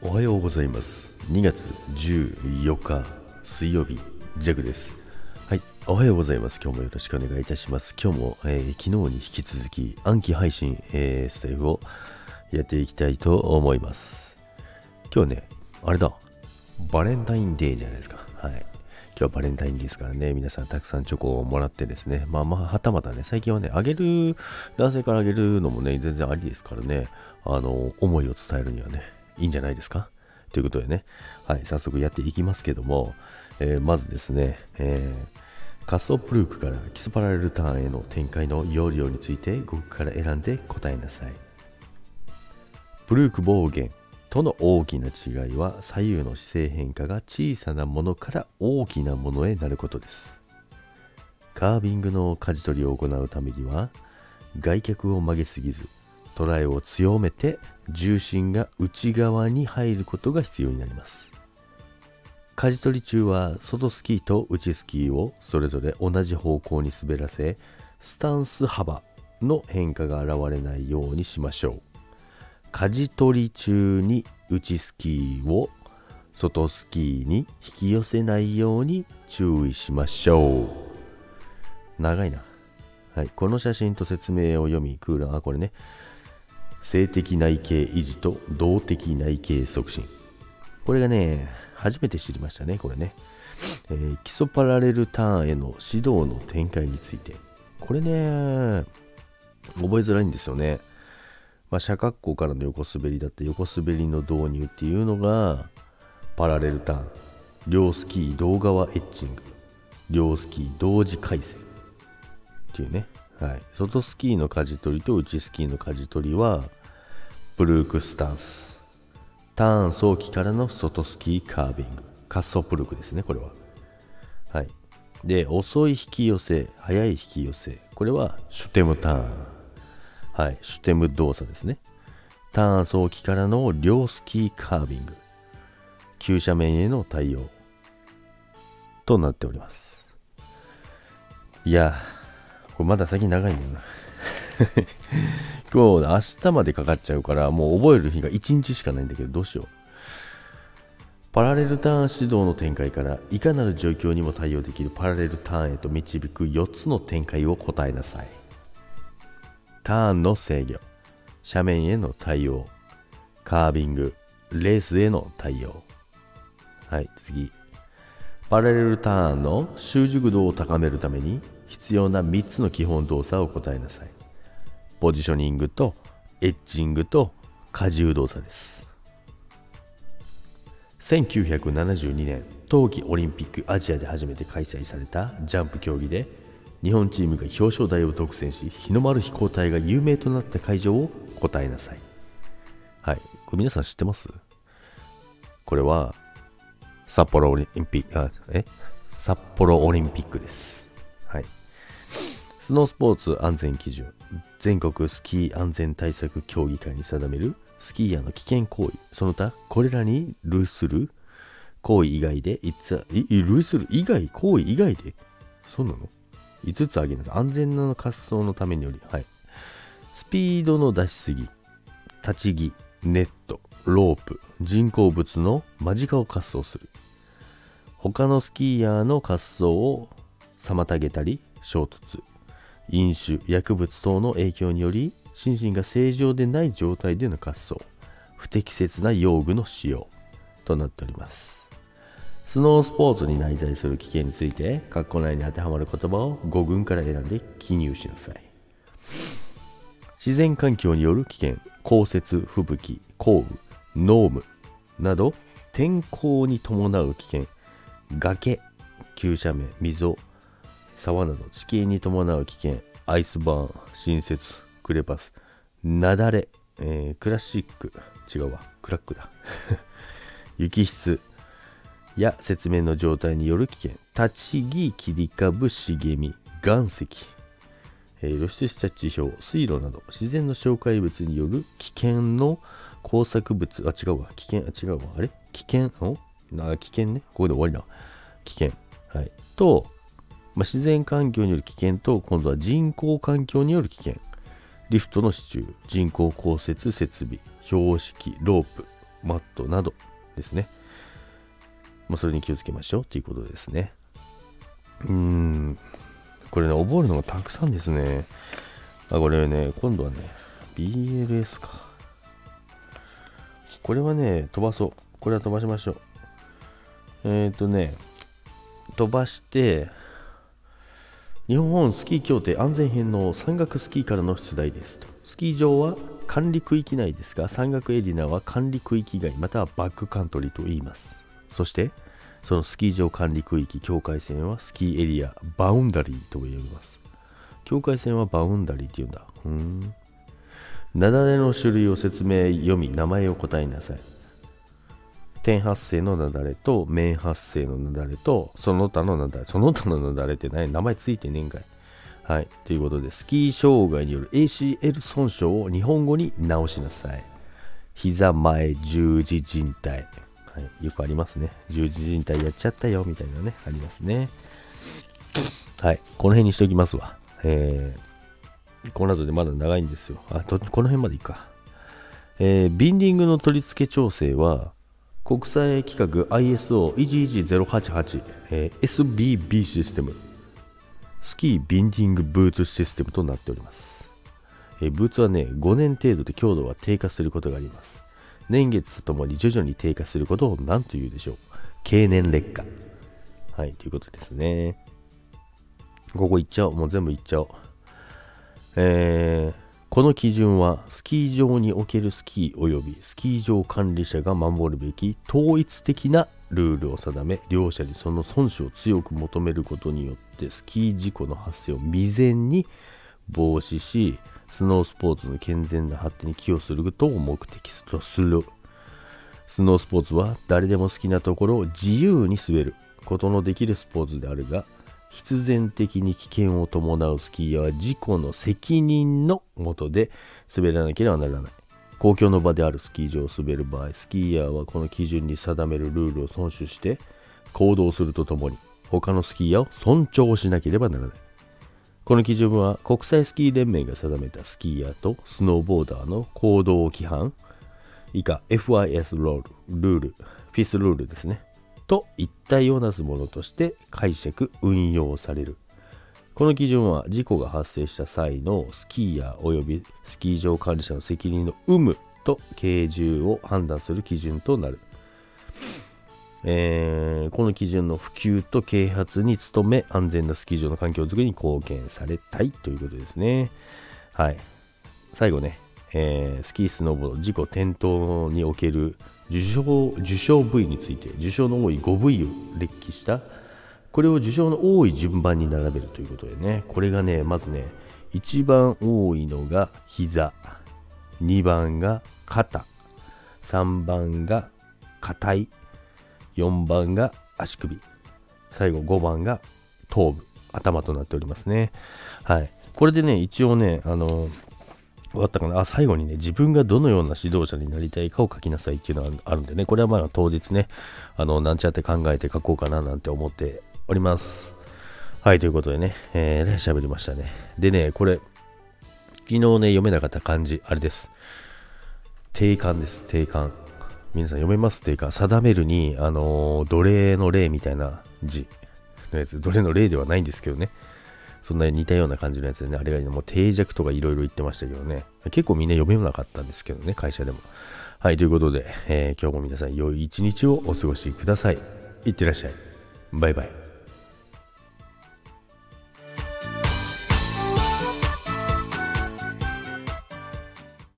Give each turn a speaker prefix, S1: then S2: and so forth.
S1: おはようございます。2月14日水曜日ジャグです。はいおはようございます。今日もよろしくお願いいたします。今日も、えー、昨日に引き続き暗記配信、えー、スタイフをやっていきたいと思います。今日ねあれだ。バレンタインデーじゃないですか。はい。今日バレンタインですからね、皆さんたくさんチョコをもらってですね、まあまあ、はたまたね、最近はね、あげる、男性からあげるのもね、全然ありですからね、あの、思いを伝えるにはね、いいんじゃないですか？ということでね、はい、早速やっていきますけども、えー、まずですね、えー、カスオプルークから基礎パラレルターンへの展開の要領について5個から選んで答えなさい。プルーク暴言との大きな違いは左右の姿勢変化が小さなものから大きなものへなることです。カービングの舵取りを行うためには外脚を曲げすぎずトライを強めて重心が内側に入ることが必要になります舵取り中は外スキーと内スキーをそれぞれ同じ方向に滑らせスタンス幅の変化が現れないようにしましょう舵取り中に内スキーを外スキーに引き寄せないように注意しましょう長いなはい、この写真と説明を読み、クーラー、あ、これね、性的内径維持と動的内径促進。これがね、初めて知りましたね、これね。えー、基礎パラレルターンへの指導の展開について。これね、覚えづらいんですよね。まあ、斜角行からの横滑りだって横滑りの導入っていうのが、パラレルターン。両スキー同側エッチング。両スキー同時回線。っていうね。はい。外スキーの舵取りと内スキーの舵取りは、ブルークスタンス。ターン早期からの外スキーカービング。滑走プルークですね、これは。はい。で、遅い引き寄せ、速い引き寄せ。これはシュテムターン。はい。シュテム動作ですね。ターン早期からの両スキーカービング。急斜面への対応。となっております。いや、これまだ先長いんだよな。今日、明日までかかっちゃうから、もう覚える日が1日しかないんだけど、どうしよう。パラレルターン指導の展開からいかなる状況にも対応できるパラレルターンへと導く4つの展開を答えなさい。ターンの制御、斜面への対応、カービング、レースへの対応。はい、次。パラレルターンの習熟度を高めるために必要な3つの基本動作を答えなさい。ポジショニングとエッジングと荷重動作です1972年冬季オリンピックアジアで初めて開催されたジャンプ競技で日本チームが表彰台を独占し日の丸飛行隊が有名となった会場を答えなさい。はい。皆さん知ってます？これは札幌オリンピックあえ？札幌オリンピックです。はい。スノースポーツ安全基準。全国スキー安全対策協議会に定めるスキーヤーの危険行為。その他これらに類する行為以外でいつ類する以外行為以外でそうなの？?5 つ挙げます安全な滑走のためによりはいスピードの出しすぎ立ち木ネットロープ人工物の間近を滑走する他のスキーヤーの滑走を妨げたり衝突飲酒、薬物等の影響により心身が正常でない状態での滑走、不適切な用具の使用となっております。スノースポーツに内在する危険について、括弧内に当てはまる言葉を5群から選んで記入しなさい。自然環境による危険、降雪、吹雪、降雨、濃霧など、天候に伴う危険、崖、急斜面、溝、沢など地形に伴う危険、アイスバーン、新雪、クレパス、雪崩、えー、クラシック、違うわ、クラックだ。雪質や雪面の状態による危険、立ち木、切り株、茂み、岩石、えー、露出した地表、水路など。自然の障害物による危険の工作物、あ、違うわ、危険、あ、違うわ、あれ？危険、お？な危険ね。ここで終わりだ。危険。はい。と、まあ、自然環境による危険と今度は人工環境による危険。リフトの支柱、人工降雪設備、標識、ロープ、マットなどですね。まあ、それに気をつけましょうということですね。うーん、これね、覚えるのがたくさんですね。あ、これね、今度はね、BLS か。これはね、飛ばそう。これは飛ばしましょう。えっ、ー、とね、飛ばして、日本スキー協定安全編の山岳スキーからの出題ですと。スキー場は管理区域内ですが、山岳エリナは管理区域外またはバックカントリーと言います。そして、そのスキー場管理区域境界線はスキーエリアバウンダリーと呼びます。境界線はバウンダリーって言うんだ。うん。雪崩の種類を説明読み、名前を答えなさい。点発生の雪崩と面発生の雪崩とその他の雪崩その他の雪崩って何？名前ついてねえんかいはいということでスキー障害による ACL 損傷を日本語に直しなさい膝前十字靭帯、はい、よくありますね。十字靭帯やっちゃったよ。みたいなね。ありますね。はい。この辺にしておきますわ。えー、この後でまだ長いんですよ。あとこの辺までいいか。えー、ビンディングの取り付け調整は国際規格 ISO11088、えー、SBB システム。スキービンディングブーツシステムとなっております、えー、ブーツはね5年程度で強度は低下することがあります。年月とともに徐々に低下することを何と言うでしょう。経年劣化。はいということですね。ここ行っちゃおう。もう全部行っちゃおう。えーこの基準はスキー場におけるスキー及びスキー場管理者が守るべき統一的なルールを定め両者にその損傷を強く求めることによってスキー事故の発生を未然に防止しスノースポーツの健全な発展に寄与することを目的とするスノースポーツは誰でも好きなところを自由に滑ることのできるスポーツであるが必然的に危険を伴うスキーヤーは事故の責任のもとで滑らなければならない。公共の場であるスキー場を滑る場合、スキーヤーはこの基準に定めるルールを遵守して行動するとともに、他のスキーヤーを尊重しなければならない。この基準は国際スキー連盟が定めたスキーヤーとスノーボーダーの行動規範、以下 FIS ロール、ルール、フィスルールですね。と一体をなすものとして解釈運用される。この基準は事故が発生した際のスキーヤー及びスキー場管理者の責任の有無と軽重を判断する基準となる、えー、この基準の普及と啓発に努め安全なスキー場の環境づくりに貢献されたいということですね。はい。最後ね、えー、スキースノーボード事故転倒における受賞受賞部位について受賞の多い5部位を列記した。これを受賞の多い順番に並べるということでねこれがねまずね一番多いのが膝2番が肩3番が肩い4番が足首最後5番が頭部頭となっておりますねはいこれでね一応ねあの終わったかなあ、最後にね、自分がどのような指導者になりたいかを書きなさいっていうのがあるんでね、これはまあ当日ね、あの、なんちゃって考えて書こうかななんて思っております。はい、ということでね、えー、喋りましたね。でね、これ、昨日ね、読めなかった漢字、あれです。定冠です、定冠。皆さん読めますっていうか。定めるに、あのー、奴隷の例みたいな字のやつ、奴隷の例ではないんですけどね。そんな似たような感じのやつでね、あれがもう定着とかいろいろ言ってましたけどね、結構みんな読めなかったんですけどね、会社でも。はい、ということで、えー、今日も皆さん良い一日をお過ごしください。いってらっしゃい。バイバイ。